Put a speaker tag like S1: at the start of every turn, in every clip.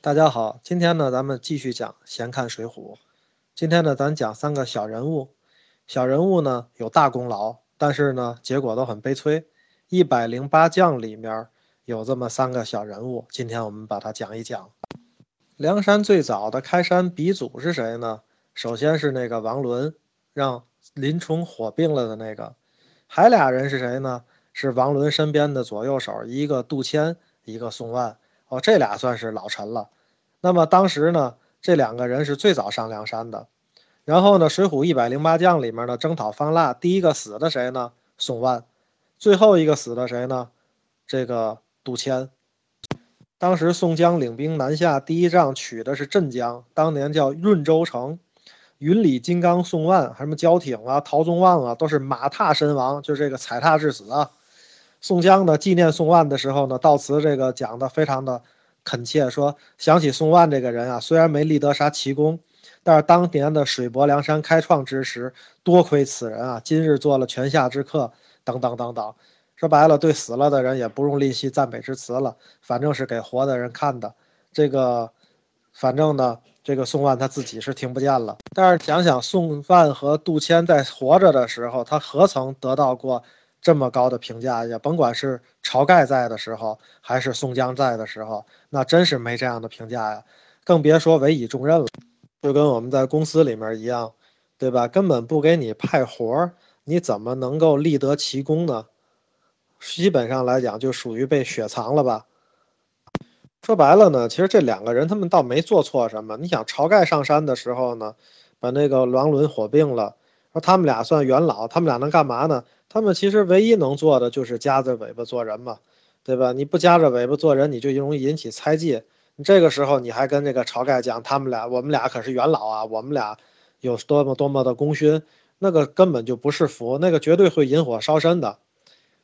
S1: 大家好，今天呢，咱们继续讲《闲看水浒》。今天呢，咱讲三个小人物。小人物呢有大功劳，但是呢，结果都很悲催。一百零八将里面有这么三个小人物，今天我们把它讲一讲。梁山最早的开山鼻祖是谁呢？首先是那个王伦，让林冲火并了的那个。还俩人是谁呢？是王伦身边的左右手，一个杜迁，一个宋万。哦，这俩算是老臣了。那么当时呢，这两个人是最早上梁山的。然后呢，《水浒一百零八将》里面的，征讨方腊第一个死的谁呢？宋万。最后一个死的谁呢？这个杜迁。当时宋江领兵南下，第一仗取的是镇江，当年叫润州城。云里金刚宋万，什么焦挺啊、陶宗旺啊，都是马踏身亡，就这个踩踏致死啊。宋江呢，纪念宋万的时候呢，悼词这个讲的非常的。恳切说：“想起宋万这个人啊，虽然没立得啥奇功，但是当年的水泊梁山开创之时，多亏此人啊，今日做了泉下之客。等等等等，说白了，对死了的人也不用吝惜赞美之词了，反正是给活的人看的。这个，反正呢，这个宋万他自己是听不见了。但是想想宋万和杜迁在活着的时候，他何曾得到过？”这么高的评价，也甭管是晁盖在的时候，还是宋江在的时候，那真是没这样的评价呀，更别说委以重任了。就跟我们在公司里面一样，对吧？根本不给你派活儿，你怎么能够立得奇功呢？基本上来讲，就属于被雪藏了吧。说白了呢，其实这两个人他们倒没做错什么。你想，晁盖上山的时候呢，把那个王伦火并了，说他们俩算元老，他们俩能干嘛呢？他们其实唯一能做的就是夹着尾巴做人嘛，对吧？你不夹着尾巴做人，你就容易引起猜忌。你这个时候你还跟这个晁盖讲，他们俩我们俩可是元老啊，我们俩有多么多么的功勋，那个根本就不是福，那个绝对会引火烧身的，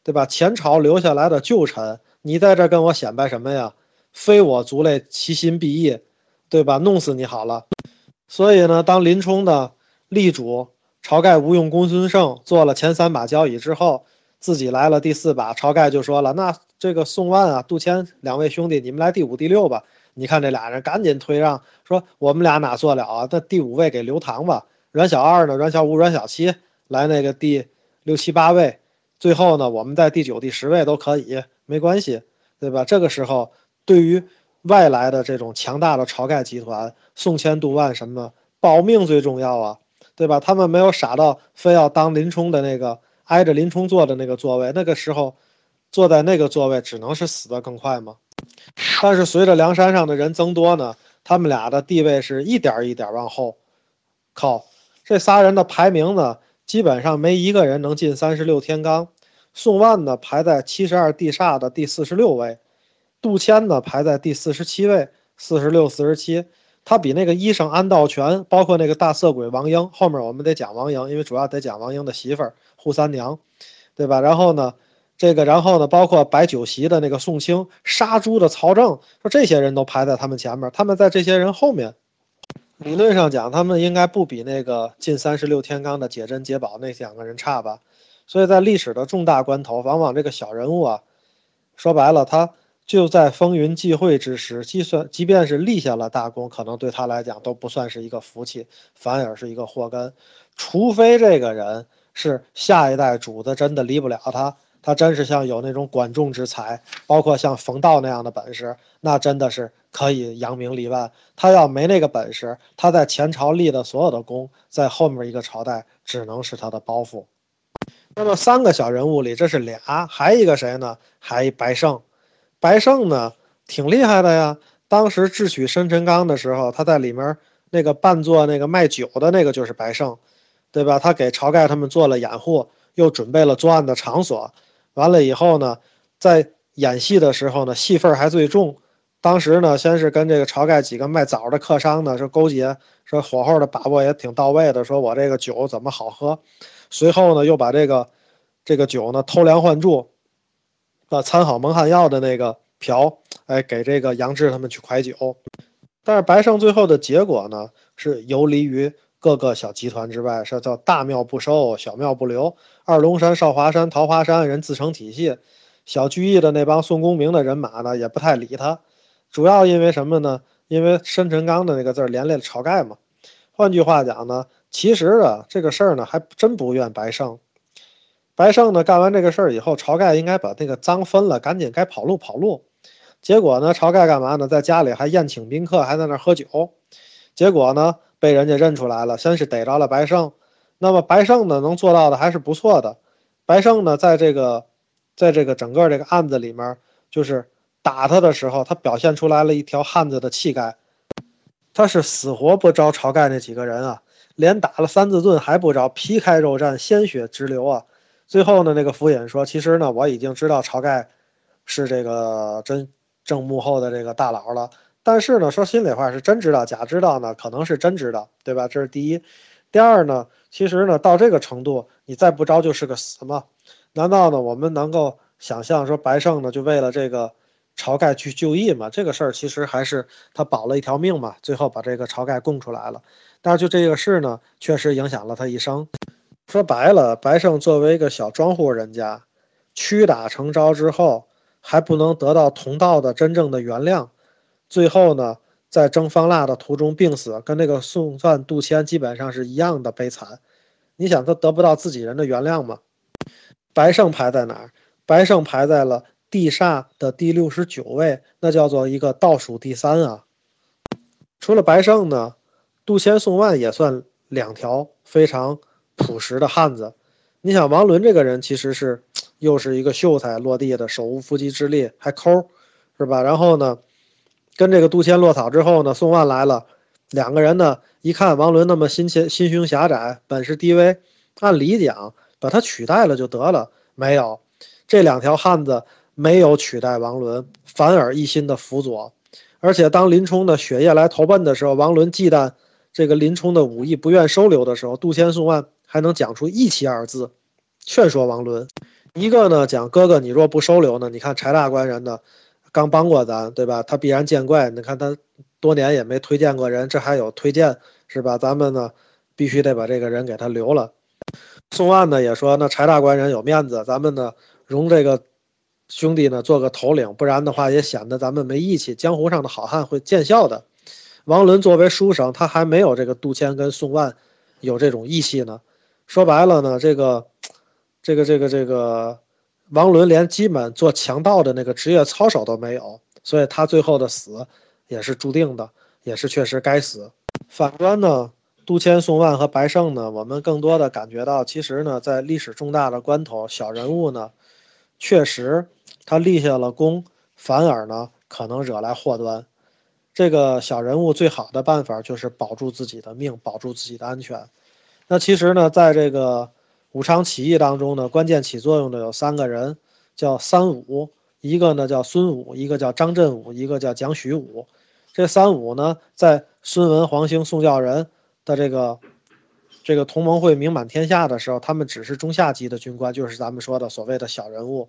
S1: 对吧？前朝留下来的旧臣，你在这跟我显摆什么呀？非我族类，其心必异，对吧？弄死你好了。所以呢，当林冲的力主。晁盖吴用公孙胜做了前三把交椅之后，自己来了第四把。晁盖就说了：“那这个宋万啊、杜迁两位兄弟，你们来第五、第六吧。”你看这俩人赶紧退让，说：“我们俩哪做了啊？那第五位给刘唐吧。阮小二呢？阮小五、阮小七来那个第六七八位。最后呢，我们在第九、第十位都可以，没关系，对吧？这个时候，对于外来的这种强大的晁盖集团，宋迁、杜万什么保命最重要啊。”对吧？他们没有傻到非要当林冲的那个挨着林冲坐的那个座位，那个时候坐在那个座位只能是死得更快吗？但是随着梁山上的人增多呢，他们俩的地位是一点一点往后靠。这仨人的排名呢，基本上没一个人能进三十六天罡。宋万呢排在七十二地煞的第四十六位，杜迁呢排在第四十七位，四十六、四十七。他比那个医生安道全，包括那个大色鬼王英，后面我们得讲王英，因为主要得讲王英的媳妇儿扈三娘，对吧？然后呢，这个然后呢，包括摆酒席的那个宋清，杀猪的曹正，说这些人都排在他们前面，他们在这些人后面。理论上讲，他们应该不比那个进三十六天罡的解真解宝那两个人差吧？所以在历史的重大关头，往往这个小人物啊，说白了他。就在风云际会之时，计算即便是立下了大功，可能对他来讲都不算是一个福气，反而是一个祸根。除非这个人是下一代主子，真的离不了他，他真是像有那种管仲之才，包括像冯道那样的本事，那真的是可以扬名立万。他要没那个本事，他在前朝立的所有的功，在后面一个朝代只能是他的包袱。那么三个小人物里，这是俩，还一个谁呢？还白胜。白胜呢，挺厉害的呀。当时智取生辰纲的时候，他在里面那个扮作那个卖酒的那个就是白胜，对吧？他给晁盖他们做了掩护，又准备了作案的场所。完了以后呢，在演戏的时候呢，戏份还最重。当时呢，先是跟这个晁盖几个卖枣的客商呢说勾结，说火候的把握也挺到位的，说我这个酒怎么好喝。随后呢，又把这个这个酒呢偷梁换柱。把参好蒙汗药的那个瓢，哎，给这个杨志他们去蒯酒，但是白胜最后的结果呢，是游离于各个小集团之外，是叫大庙不收，小庙不留。二龙山、少华山、桃花山人自成体系，小聚义的那帮宋公明的人马呢，也不太理他。主要因为什么呢？因为申辰纲的那个字连累了晁盖嘛。换句话讲呢，其实啊，这个事儿呢还真不怨白胜。白胜呢干完这个事儿以后，晁盖应该把那个赃分了，赶紧该跑路跑路。结果呢，晁盖干嘛呢？在家里还宴请宾客，还在那儿喝酒。结果呢，被人家认出来了，先是逮着了白胜。那么白胜呢，能做到的还是不错的。白胜呢，在这个，在这个整个这个案子里面，就是打他的时候，他表现出来了一条汉子的气概。他是死活不招晁盖那几个人啊，连打了三字盾还不招，皮开肉绽，鲜血直流啊。最后呢，那个府尹说：“其实呢，我已经知道晁盖是这个真正幕后的这个大佬了。但是呢，说心里话，是真知道假知道呢？可能是真知道，对吧？这是第一。第二呢，其实呢，到这个程度，你再不招就是个死吗？难道呢，我们能够想象说白胜呢，就为了这个晁盖去就义吗？这个事儿其实还是他保了一条命嘛，最后把这个晁盖供出来了。但是就这个事呢，确实影响了他一生。”说白了，白胜作为一个小庄户人家，屈打成招之后，还不能得到同道的真正的原谅，最后呢，在征方腊的途中病死，跟那个宋范杜迁基本上是一样的悲惨。你想他得不到自己人的原谅吗？白胜排在哪儿？白胜排在了地煞的第六十九位，那叫做一个倒数第三啊。除了白胜呢，杜迁、宋万也算两条非常。朴实的汉子，你想王伦这个人其实是又是一个秀才落地的，手无缚鸡之力，还抠，是吧？然后呢，跟这个杜迁落草之后呢，宋万来了，两个人呢一看王伦那么心心心胸狭窄，本事低微，按理讲把他取代了就得了，没有，这两条汉子没有取代王伦，反而一心的辅佐，而且当林冲的血液来投奔的时候，王伦忌惮这个林冲的武艺不愿收留的时候，杜迁宋万。还能讲出义气二字，劝说王伦。一个呢讲哥哥，你若不收留呢？你看柴大官人呢，刚帮过咱，对吧？他必然见怪。你看他多年也没推荐过人，这还有推荐是吧？咱们呢必须得把这个人给他留了。宋万呢也说，那柴大官人有面子，咱们呢容这个兄弟呢做个头领，不然的话也显得咱们没义气。江湖上的好汉会见笑的。王伦作为书生，他还没有这个杜迁跟宋万有这种义气呢。说白了呢，这个，这个，这个，这个，王伦连基本做强盗的那个职业操守都没有，所以他最后的死也是注定的，也是确实该死。反观呢，杜迁、宋万和白胜呢，我们更多的感觉到，其实呢，在历史重大的关头，小人物呢，确实他立下了功，反而呢，可能惹来祸端。这个小人物最好的办法就是保住自己的命，保住自己的安全。那其实呢，在这个武昌起义当中呢，关键起作用的有三个人，叫三武，一个呢叫孙武，一个叫张振武，一个叫蒋许武。这三武呢，在孙文、黄兴、宋教仁的这个这个同盟会名满天下的时候，他们只是中下级的军官，就是咱们说的所谓的小人物。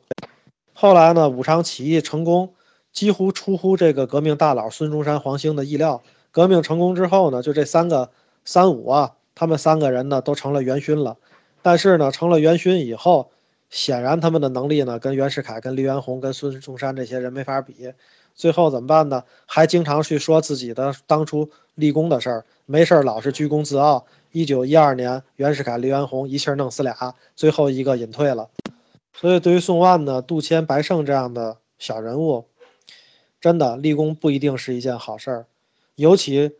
S1: 后来呢，武昌起义成功，几乎出乎这个革命大佬孙中山、黄兴的意料。革命成功之后呢，就这三个三武啊。他们三个人呢都成了元勋了，但是呢成了元勋以后，显然他们的能力呢跟袁世凯、跟黎元洪、跟孙中山这些人没法比。最后怎么办呢？还经常去说自己的当初立功的事儿，没事儿老是居功自傲。一九一二年，袁世凯、黎元洪一气儿弄死俩，最后一个隐退了。所以对于宋万呢、杜迁、白胜这样的小人物，真的立功不一定是一件好事儿，尤其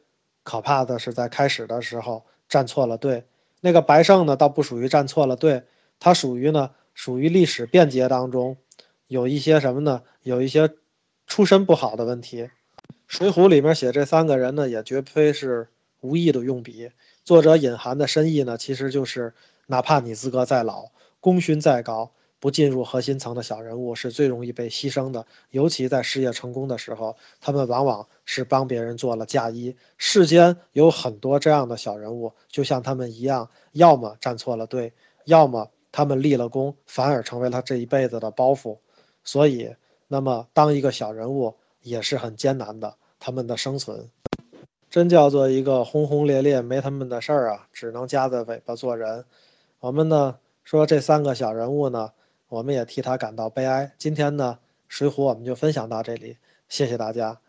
S1: 可怕的是在开始的时候。站错了队，那个白胜呢，倒不属于站错了队，他属于呢，属于历史变节当中有一些什么呢？有一些出身不好的问题。《水浒》里面写这三个人呢，也绝非是无意的用笔，作者隐含的深意呢，其实就是哪怕你资格再老，功勋再高。不进入核心层的小人物是最容易被牺牲的，尤其在事业成功的时候，他们往往是帮别人做了嫁衣。世间有很多这样的小人物，就像他们一样，要么站错了队，要么他们立了功，反而成为了这一辈子的包袱。所以，那么当一个小人物也是很艰难的，他们的生存，真叫做一个轰轰烈烈没他们的事儿啊，只能夹着尾巴做人。我们呢说这三个小人物呢。我们也替他感到悲哀。今天呢，《水浒》我们就分享到这里，谢谢大家。